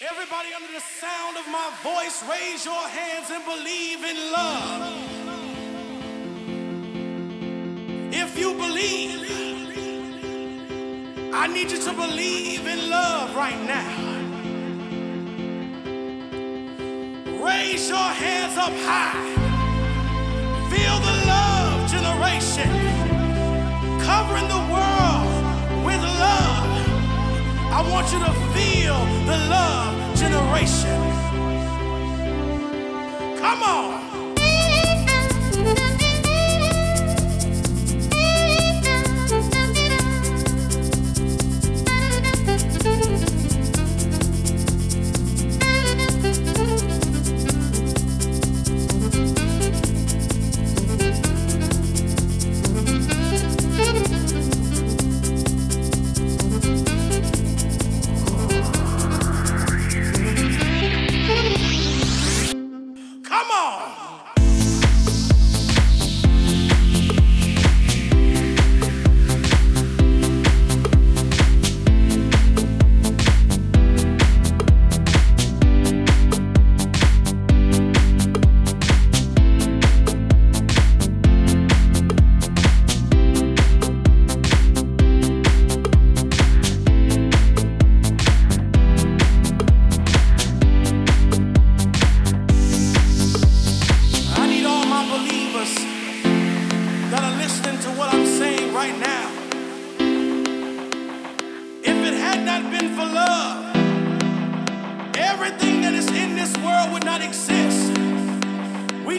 Everybody under the sound of my voice, raise your hands and believe in love. If you believe, I need you to believe in love right now. Raise your hands up high. Feel the love generation covering the world. I want you to feel the love generation. Come on.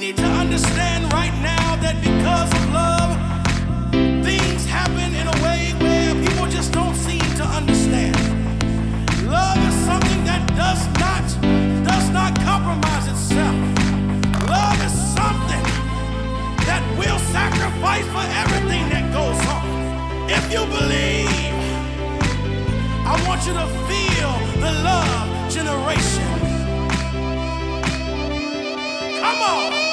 Need to understand right now that because of love, things happen in a way where people just don't seem to understand. Love is something that does not does not compromise itself. Love is something that will sacrifice for everything that goes on. If you believe, I want you to feel the love generation. Come on.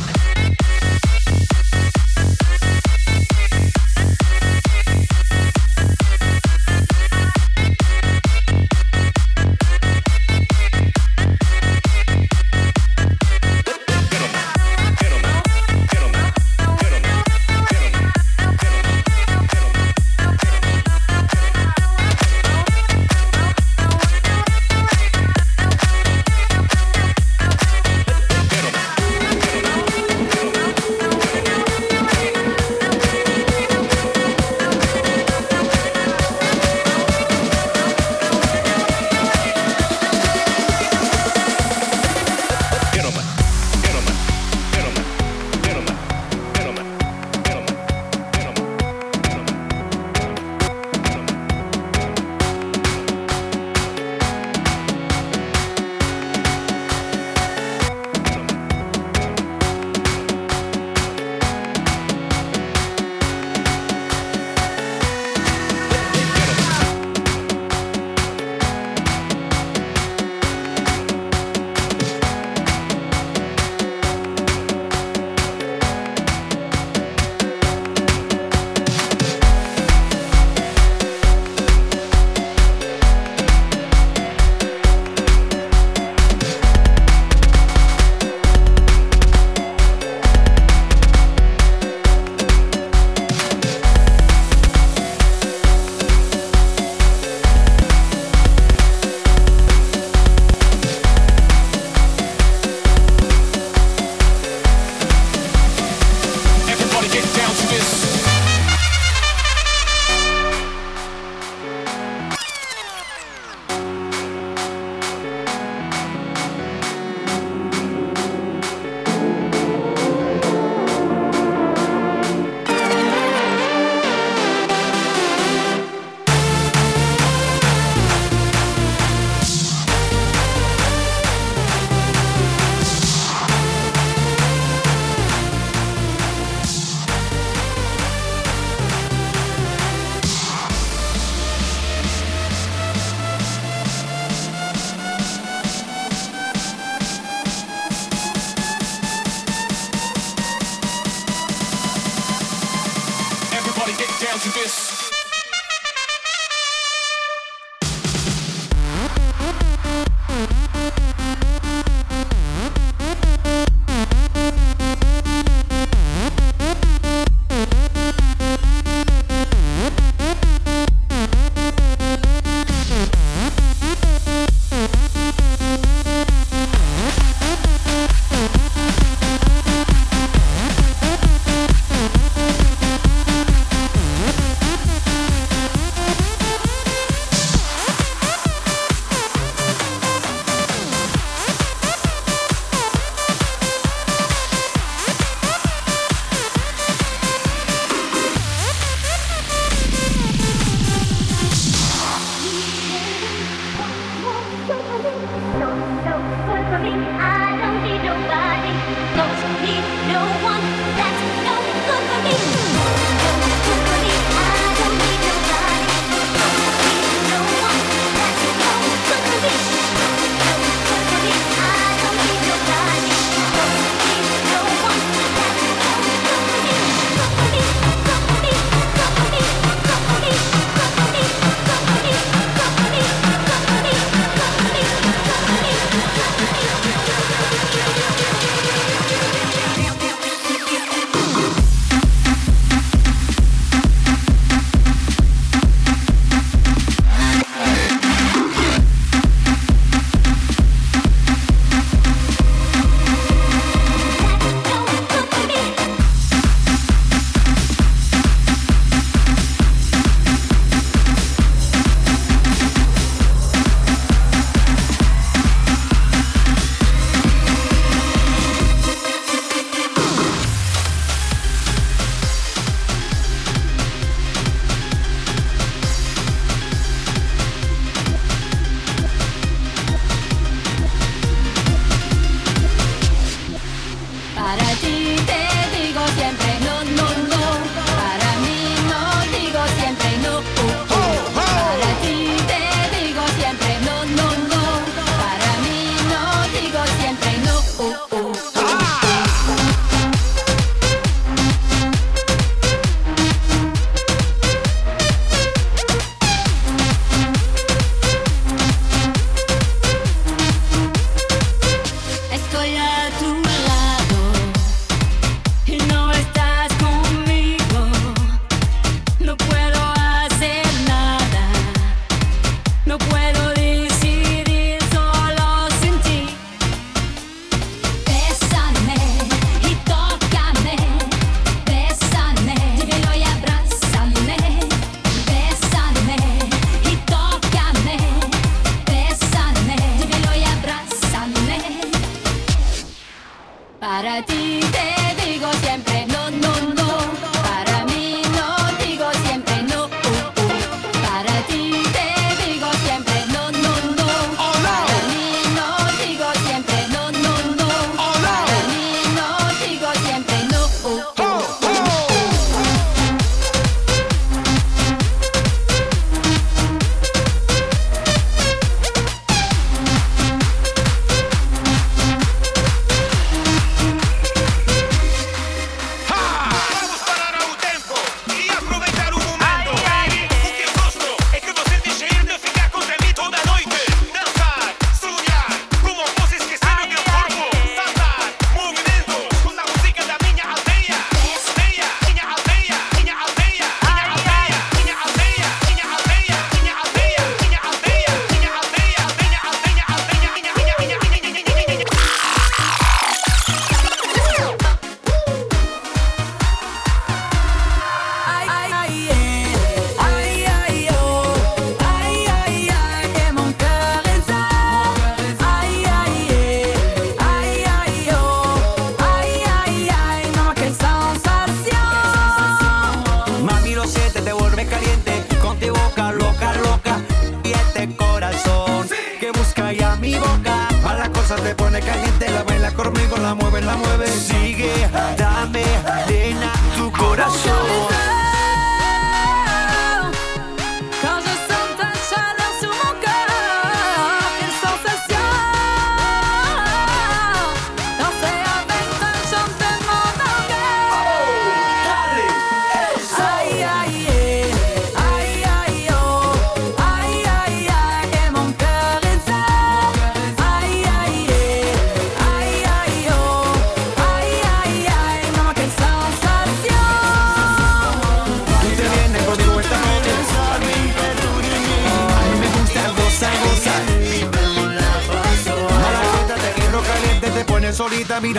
one.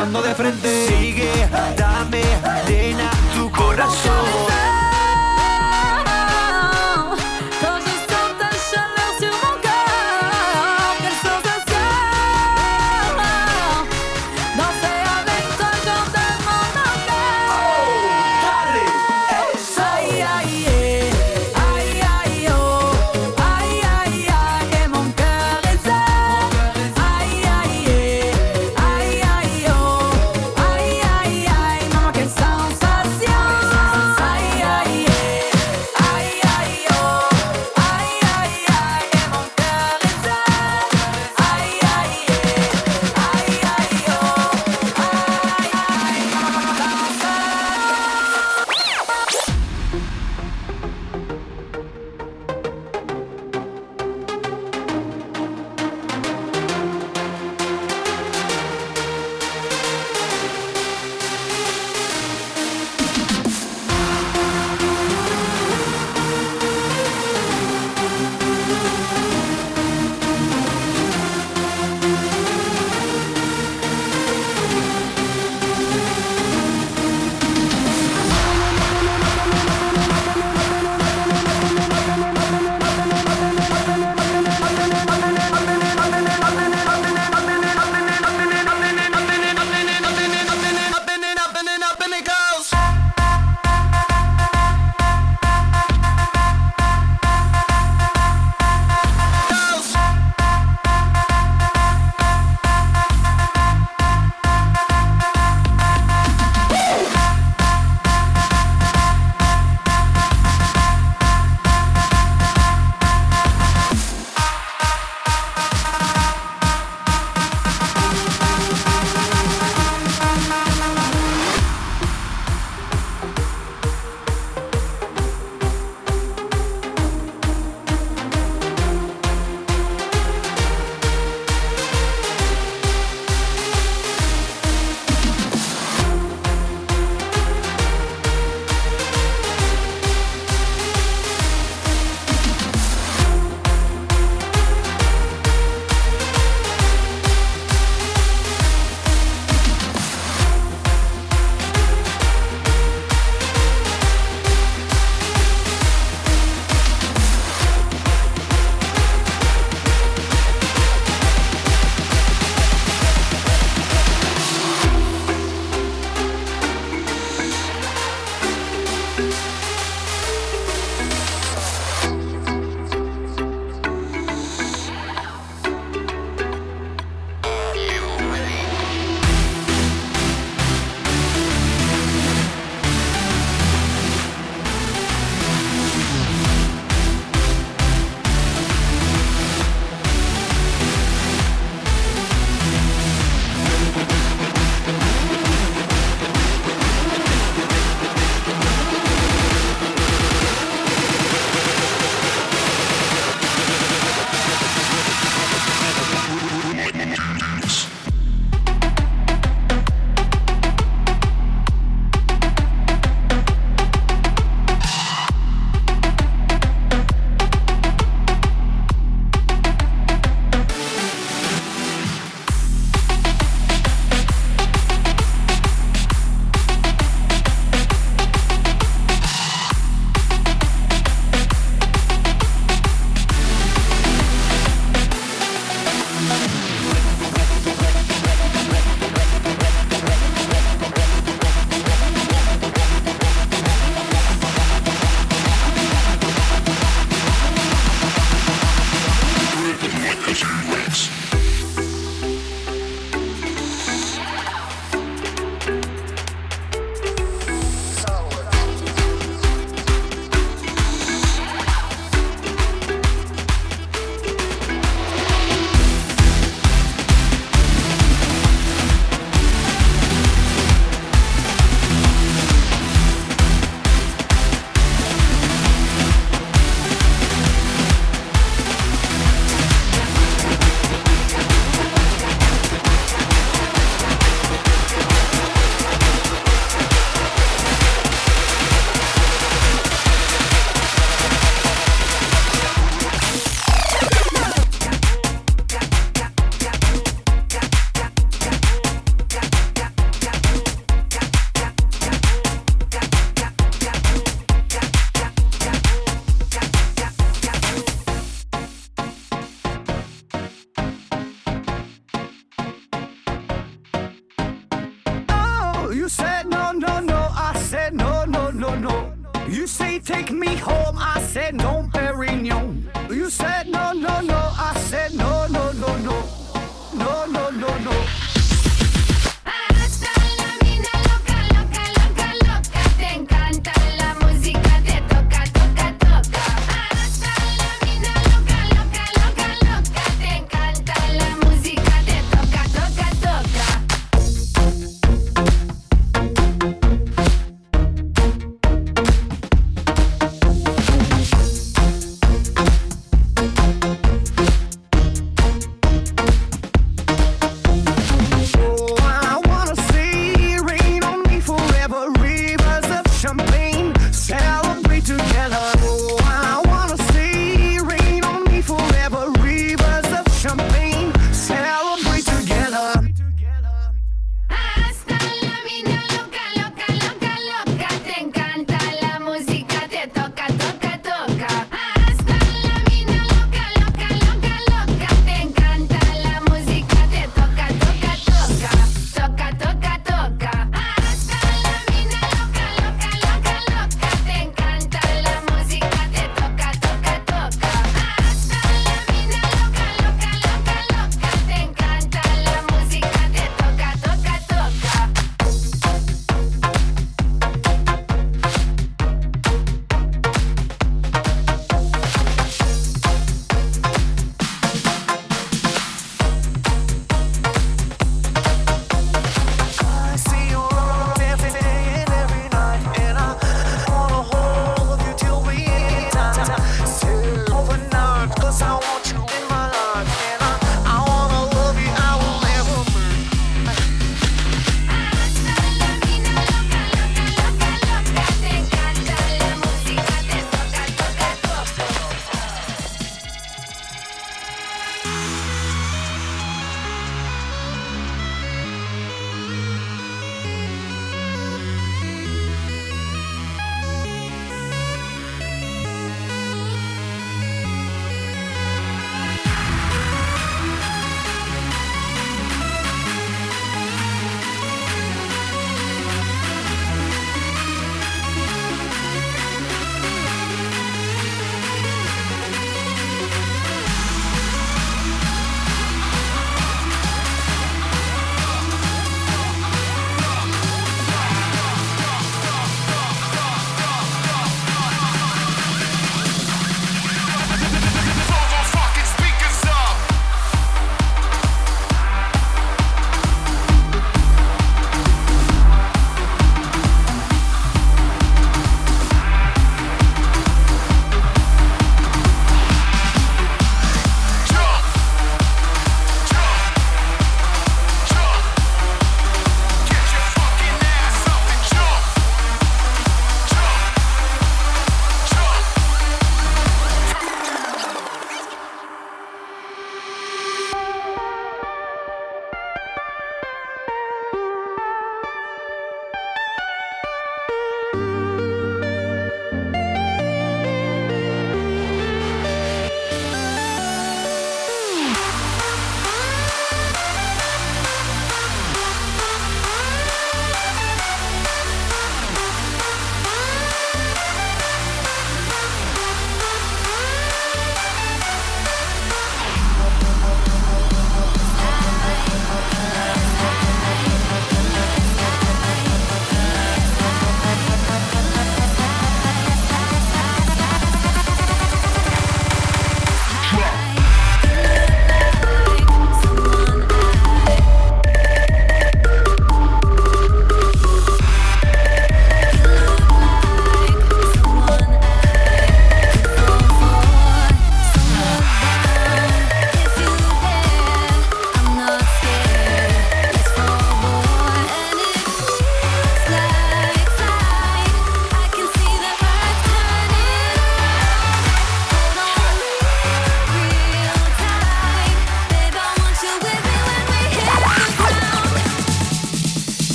cambiando de frente. No,